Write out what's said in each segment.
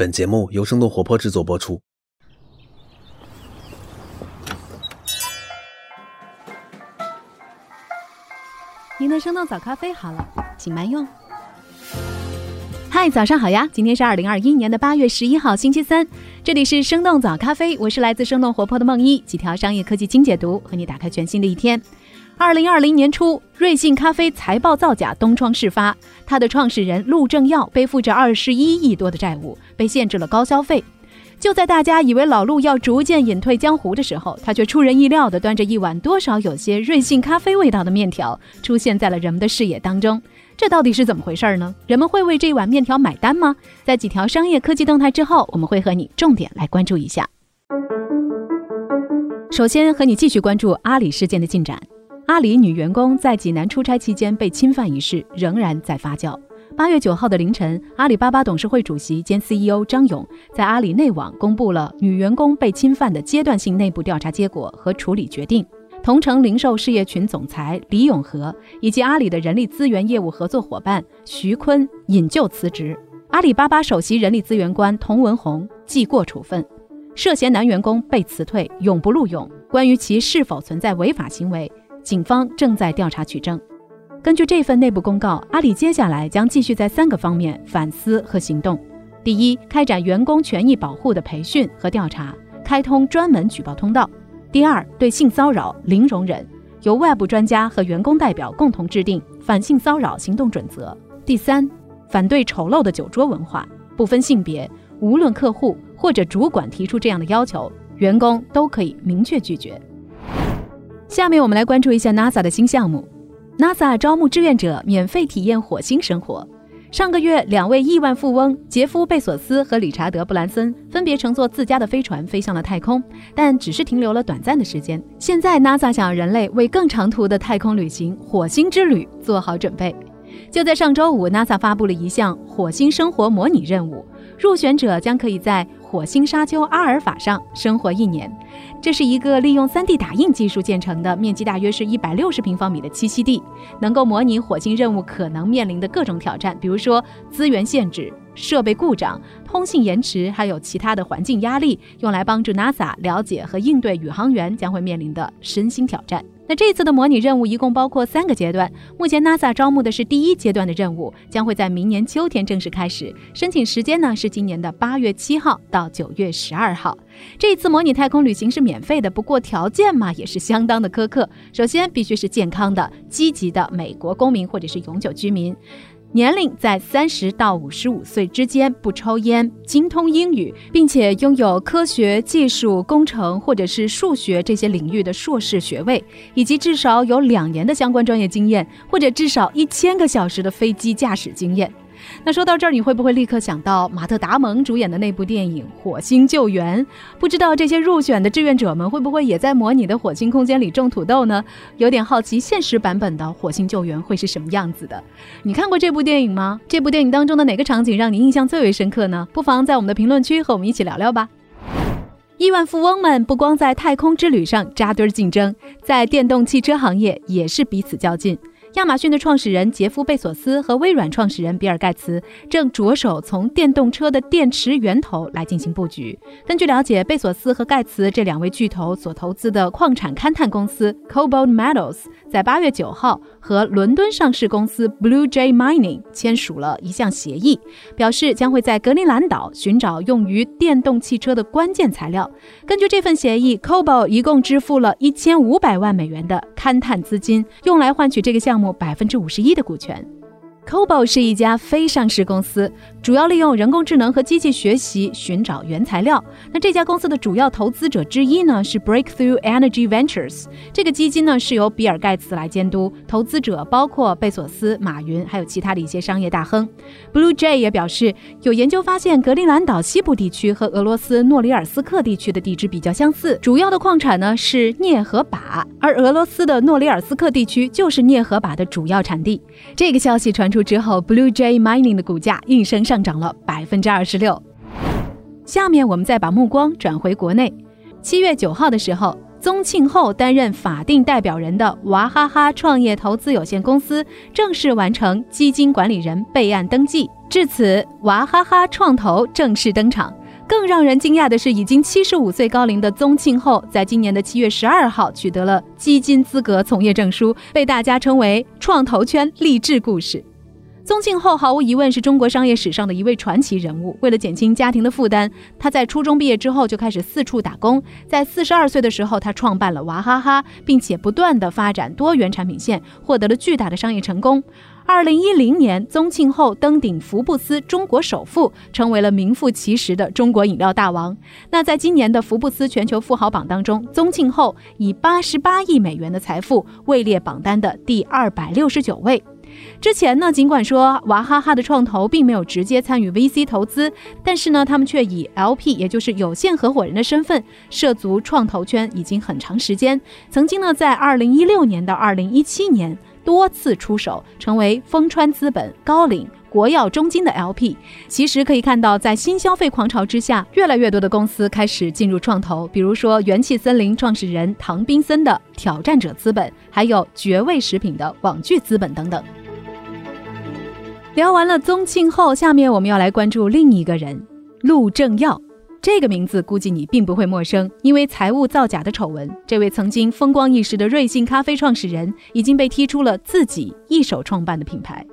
本节目由生动活泼制作播出。您的生动早咖啡好了，请慢用。嗨，早上好呀！今天是二零二一年的八月十一号，星期三。这里是生动早咖啡，我是来自生动活泼的梦一，几条商业科技精解读，和你打开全新的一天。二零二零年初，瑞幸咖啡财报造假东窗事发，它的创始人陆正耀背负着二十一亿多的债务，被限制了高消费。就在大家以为老陆要逐渐隐退江湖的时候，他却出人意料地端着一碗多少有些瑞幸咖啡味道的面条，出现在了人们的视野当中。这到底是怎么回事呢？人们会为这碗面条买单吗？在几条商业科技动态之后，我们会和你重点来关注一下。首先和你继续关注阿里事件的进展。阿里女员工在济南出差期间被侵犯一事仍然在发酵。八月九号的凌晨，阿里巴巴董事会主席兼 CEO 张勇在阿里内网公布了女员工被侵犯的阶段性内部调查结果和处理决定。同城零售事业群总裁李永和以及阿里的人力资源业务合作伙伴徐坤引咎辞职。阿里巴巴首席人力资源官童文红记过处分。涉嫌男员工被辞退，永不录用。关于其是否存在违法行为，警方正在调查取证。根据这份内部公告，阿里接下来将继续在三个方面反思和行动：第一，开展员工权益保护的培训和调查，开通专门举报通道；第二，对性骚扰零容忍，由外部专家和员工代表共同制定反性骚扰行动准则；第三，反对丑陋的酒桌文化，不分性别，无论客户或者主管提出这样的要求，员工都可以明确拒绝。下面我们来关注一下 NASA 的新项目。NASA 招募志愿者，免费体验火星生活。上个月，两位亿万富翁杰夫·贝索斯和理查德·布兰森分别乘坐自家的飞船飞向了太空，但只是停留了短暂的时间。现在，NASA 想让人类为更长途的太空旅行——火星之旅做好准备。就在上周五，NASA 发布了一项火星生活模拟任务，入选者将可以在火星沙丘阿尔法上生活一年。这是一个利用 3D 打印技术建成的，面积大约是一百六十平方米的栖息地，能够模拟火星任务可能面临的各种挑战，比如说资源限制、设备故障、通信延迟，还有其他的环境压力，用来帮助 NASA 了解和应对宇航员将会面临的身心挑战。那这次的模拟任务一共包括三个阶段，目前 NASA 招募的是第一阶段的任务，将会在明年秋天正式开始，申请时间呢是今年的八月七号到九月十二号。这次模拟太空旅行是免费的，不过条件嘛也是相当的苛刻，首先必须是健康的、积极的美国公民或者是永久居民。年龄在三十到五十五岁之间，不抽烟，精通英语，并且拥有科学技术、工程或者是数学这些领域的硕士学位，以及至少有两年的相关专业经验，或者至少一千个小时的飞机驾驶经验。那说到这儿，你会不会立刻想到马特·达蒙主演的那部电影《火星救援》？不知道这些入选的志愿者们会不会也在模拟的火星空间里种土豆呢？有点好奇，现实版本的《火星救援》会是什么样子的？你看过这部电影吗？这部电影当中的哪个场景让你印象最为深刻呢？不妨在我们的评论区和我们一起聊聊吧。亿万富翁们不光在太空之旅上扎堆竞争，在电动汽车行业也是彼此较劲。亚马逊的创始人杰夫·贝索斯和微软创始人比尔·盖茨正着手从电动车的电池源头来进行布局。根据了解，贝索斯和盖茨这两位巨头所投资的矿产勘探公司 Cobalt Metals 在八月九号和伦敦上市公司 Blue Jay Mining 签署了一项协议，表示将会在格陵兰岛寻找用于电动汽车的关键材料。根据这份协议，Cobalt 一共支付了一千五百万美元的勘探资金，用来换取这个项目。百分之五十一的股权。Cobo 是一家非上市公司，主要利用人工智能和机器学习寻找原材料。那这家公司的主要投资者之一呢是 Breakthrough Energy Ventures，这个基金呢是由比尔盖茨来监督，投资者包括贝索斯、马云，还有其他的一些商业大亨。Blue Jay 也表示，有研究发现格陵兰岛西部地区和俄罗斯诺里尔斯克地区的地质比较相似，主要的矿产呢是镍和钯，而俄罗斯的诺里尔斯克地区就是镍和钯的主要产地。这个消息传出。之后，Blue Jay Mining 的股价应声上涨了百分之二十六。下面我们再把目光转回国内。七月九号的时候，宗庆后担任法定代表人的娃哈哈创业投资有限公司正式完成基金管理人备案登记，至此，娃哈哈创投正式登场。更让人惊讶的是，已经七十五岁高龄的宗庆后，在今年的七月十二号取得了基金资格从业证书，被大家称为创投圈励志故事。宗庆后毫无疑问是中国商业史上的一位传奇人物。为了减轻家庭的负担，他在初中毕业之后就开始四处打工。在四十二岁的时候，他创办了娃哈哈，并且不断的发展多元产品线，获得了巨大的商业成功。二零一零年，宗庆后登顶福布斯中国首富，成为了名副其实的中国饮料大王。那在今年的福布斯全球富豪榜当中，宗庆后以八十八亿美元的财富位列榜单的第二百六十九位。之前呢，尽管说娃哈哈的创投并没有直接参与 VC 投资，但是呢，他们却以 LP，也就是有限合伙人的身份涉足创投圈已经很长时间。曾经呢，在二零一六年到二零一七年多次出手，成为丰川资本、高瓴、国药、中金的 LP。其实可以看到，在新消费狂潮之下，越来越多的公司开始进入创投，比如说元气森林创始人唐宾森的挑战者资本，还有绝味食品的网聚资本等等。聊完了宗庆后，下面我们要来关注另一个人陆正耀。这个名字估计你并不会陌生，因为财务造假的丑闻，这位曾经风光一时的瑞幸咖啡创始人已经被踢出了自己一手创办的品牌。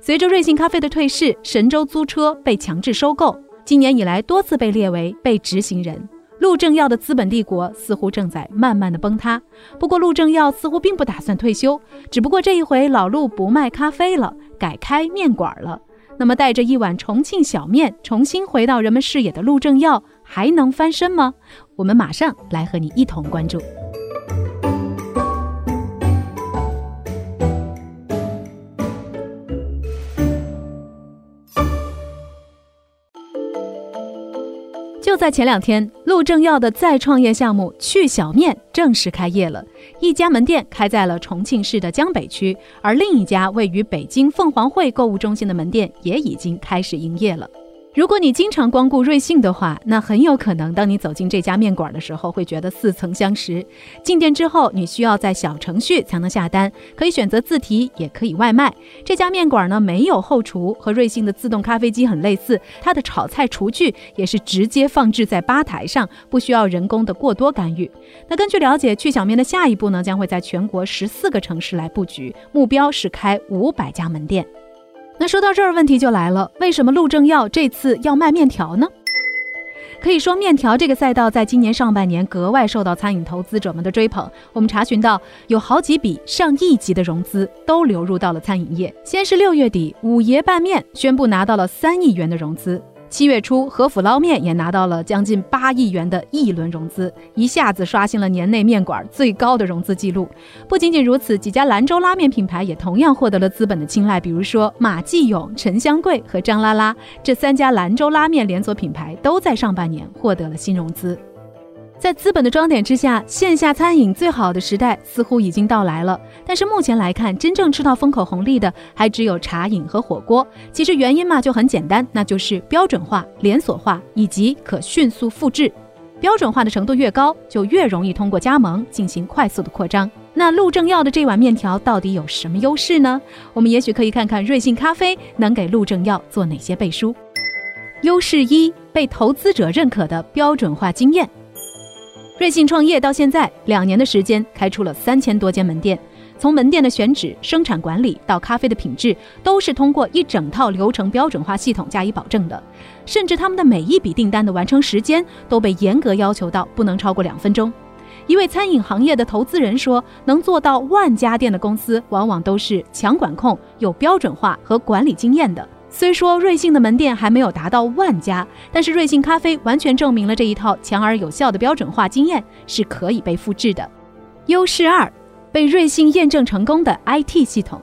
随着瑞幸咖啡的退市，神州租车被强制收购，今年以来多次被列为被执行人。陆正耀的资本帝国似乎正在慢慢的崩塌。不过陆正耀似乎并不打算退休，只不过这一回老陆不卖咖啡了。改开面馆了，那么带着一碗重庆小面重新回到人们视野的陆正耀还能翻身吗？我们马上来和你一同关注。就在前两天，陆正耀的再创业项目去小面正式开业了。一家门店开在了重庆市的江北区，而另一家位于北京凤凰汇购物中心的门店也已经开始营业了。如果你经常光顾瑞幸的话，那很有可能当你走进这家面馆的时候，会觉得似曾相识。进店之后，你需要在小程序才能下单，可以选择自提，也可以外卖。这家面馆呢没有后厨，和瑞幸的自动咖啡机很类似，它的炒菜厨具也是直接放置在吧台上，不需要人工的过多干预。那根据了解，去小面的下一步呢，将会在全国十四个城市来布局，目标是开五百家门店。那说到这儿，问题就来了，为什么陆正耀这次要卖面条呢？可以说，面条这个赛道在今年上半年格外受到餐饮投资者们的追捧。我们查询到，有好几笔上亿级的融资都流入到了餐饮业。先是六月底，五爷拌面宣布拿到了三亿元的融资。七月初，和府捞面也拿到了将近八亿元的一轮融资，一下子刷新了年内面馆最高的融资记录。不仅仅如此，几家兰州拉面品牌也同样获得了资本的青睐，比如说马继勇、陈香贵和张拉拉这三家兰州拉面连锁品牌都在上半年获得了新融资。在资本的装点之下，线下餐饮最好的时代似乎已经到来了。但是目前来看，真正吃到风口红利的还只有茶饮和火锅。其实原因嘛就很简单，那就是标准化、连锁化以及可迅速复制。标准化的程度越高，就越容易通过加盟进行快速的扩张。那陆正耀的这碗面条到底有什么优势呢？我们也许可以看看瑞幸咖啡能给陆正耀做哪些背书。优势一：被投资者认可的标准化经验。瑞幸创业到现在两年的时间，开出了三千多间门店。从门店的选址、生产管理到咖啡的品质，都是通过一整套流程标准化系统加以保证的。甚至他们的每一笔订单的完成时间都被严格要求到不能超过两分钟。一位餐饮行业的投资人说：“能做到万家店的公司，往往都是强管控、有标准化和管理经验的。”虽说瑞幸的门店还没有达到万家，但是瑞幸咖啡完全证明了这一套强而有效的标准化经验是可以被复制的。优势二，被瑞幸验证成功的 IT 系统。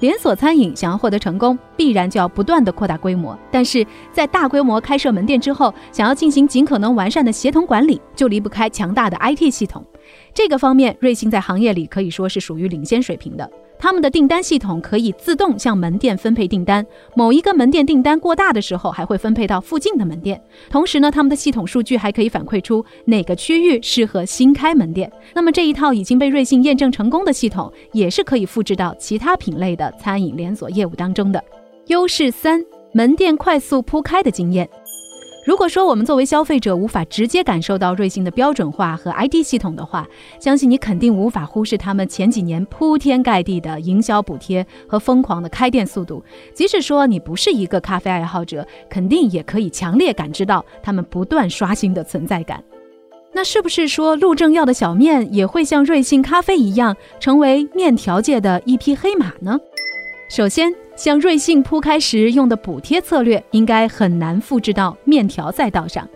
连锁餐饮想要获得成功，必然就要不断的扩大规模，但是在大规模开设门店之后，想要进行尽可能完善的协同管理，就离不开强大的 IT 系统。这个方面，瑞幸在行业里可以说是属于领先水平的。他们的订单系统可以自动向门店分配订单，某一个门店订单过大的时候，还会分配到附近的门店。同时呢，他们的系统数据还可以反馈出哪个区域适合新开门店。那么这一套已经被瑞幸验证成功的系统，也是可以复制到其他品类的餐饮连锁业务当中的。优势三：门店快速铺开的经验。如果说我们作为消费者无法直接感受到瑞幸的标准化和 ID 系统的话，相信你肯定无法忽视他们前几年铺天盖地的营销补贴和疯狂的开店速度。即使说你不是一个咖啡爱好者，肯定也可以强烈感知到他们不断刷新的存在感。那是不是说陆正耀的小面也会像瑞幸咖啡一样，成为面条界的一匹黑马呢？首先，像瑞幸铺开时用的补贴策略，应该很难复制到面条赛道上。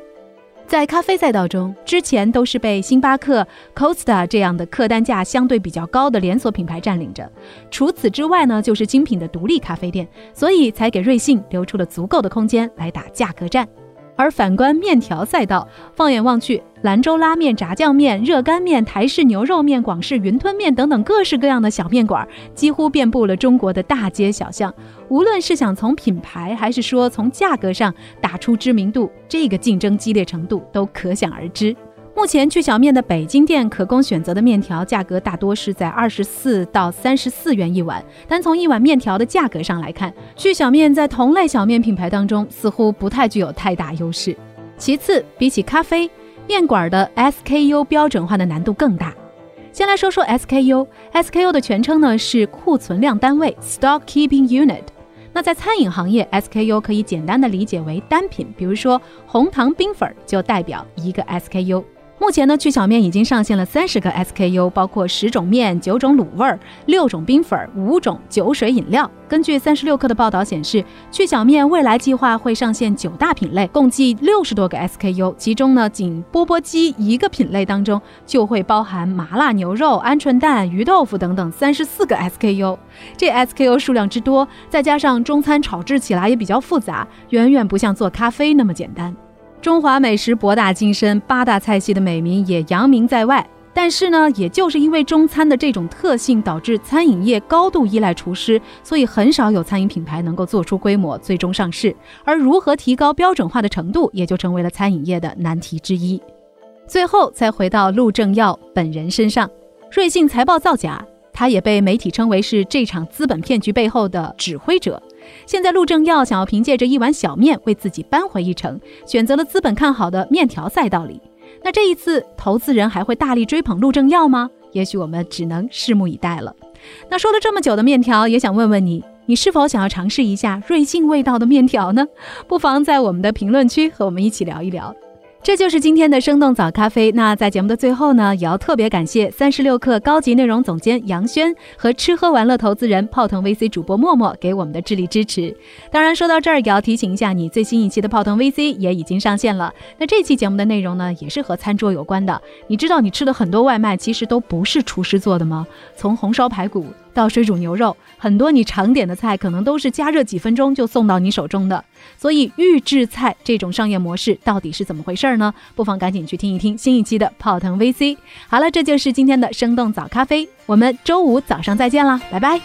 在咖啡赛道中，之前都是被星巴克、Costa 这样的客单价相对比较高的连锁品牌占领着。除此之外呢，就是精品的独立咖啡店，所以才给瑞幸留出了足够的空间来打价格战。而反观面条赛道，放眼望去，兰州拉面、炸酱面、热干面、台式牛肉面、广式云吞面等等各式各样的小面馆，几乎遍布了中国的大街小巷。无论是想从品牌，还是说从价格上打出知名度，这个竞争激烈程度都可想而知。目前趣小面的北京店可供选择的面条价格大多是在二十四到三十四元一碗。单从一碗面条的价格上来看，趣小面在同类小面品牌当中似乎不太具有太大优势。其次，比起咖啡面馆的 SKU 标准化的难度更大。先来说说 SKU，SKU 的全称呢是库存量单位 （Stock Keeping Unit）。那在餐饮行业，SKU 可以简单的理解为单品，比如说红糖冰粉就代表一个 SKU。目前呢，趣小面已经上线了三十个 SKU，包括十种面、九种卤味儿、六种冰粉、五种酒水饮料。根据三十六氪的报道显示，趣小面未来计划会上线九大品类，共计六十多个 SKU。其中呢，仅钵钵鸡一个品类当中就会包含麻辣牛肉、鹌鹑蛋、鱼豆腐等等三十四个 SKU。这 SKU 数量之多，再加上中餐炒制起来也比较复杂，远远不像做咖啡那么简单。中华美食博大精深，八大菜系的美名也扬名在外。但是呢，也就是因为中餐的这种特性，导致餐饮业高度依赖厨师，所以很少有餐饮品牌能够做出规模，最终上市。而如何提高标准化的程度，也就成为了餐饮业的难题之一。最后再回到陆正耀本人身上，瑞幸财报造假，他也被媒体称为是这场资本骗局背后的指挥者。现在陆正耀想要凭借着一碗小面为自己扳回一城，选择了资本看好的面条赛道里。那这一次，投资人还会大力追捧陆正耀吗？也许我们只能拭目以待了。那说了这么久的面条，也想问问你，你是否想要尝试一下瑞幸味道的面条呢？不妨在我们的评论区和我们一起聊一聊。这就是今天的生动早咖啡。那在节目的最后呢，也要特别感谢三十六氪高级内容总监杨轩和吃喝玩乐投资人泡腾 VC 主播默默给我们的智力支持。当然，说到这儿也要提醒一下你，最新一期的泡腾 VC 也已经上线了。那这期节目的内容呢，也是和餐桌有关的。你知道你吃的很多外卖其实都不是厨师做的吗？从红烧排骨。到水煮牛肉，很多你常点的菜可能都是加热几分钟就送到你手中的。所以预制菜这种商业模式到底是怎么回事呢？不妨赶紧去听一听新一期的泡腾 VC。好了，这就是今天的生动早咖啡，我们周五早上再见啦，拜拜。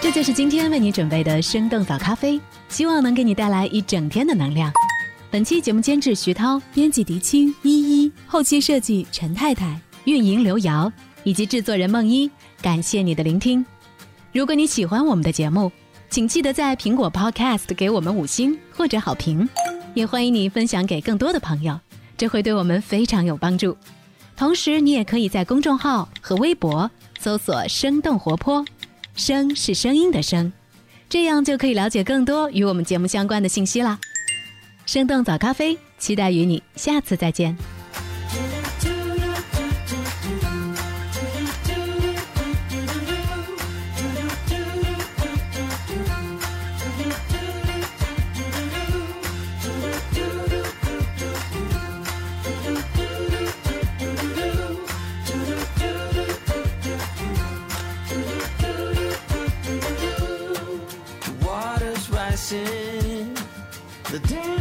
这就是今天为你准备的生动早咖啡，希望能给你带来一整天的能量。本期节目监制徐涛，编辑狄青依依，后期设计陈太太。运营刘瑶以及制作人梦一，感谢你的聆听。如果你喜欢我们的节目，请记得在苹果 Podcast 给我们五星或者好评，也欢迎你分享给更多的朋友，这会对我们非常有帮助。同时，你也可以在公众号和微博搜索“生动活泼”，声是声音的声，这样就可以了解更多与我们节目相关的信息啦。生动早咖啡，期待与你下次再见。the day.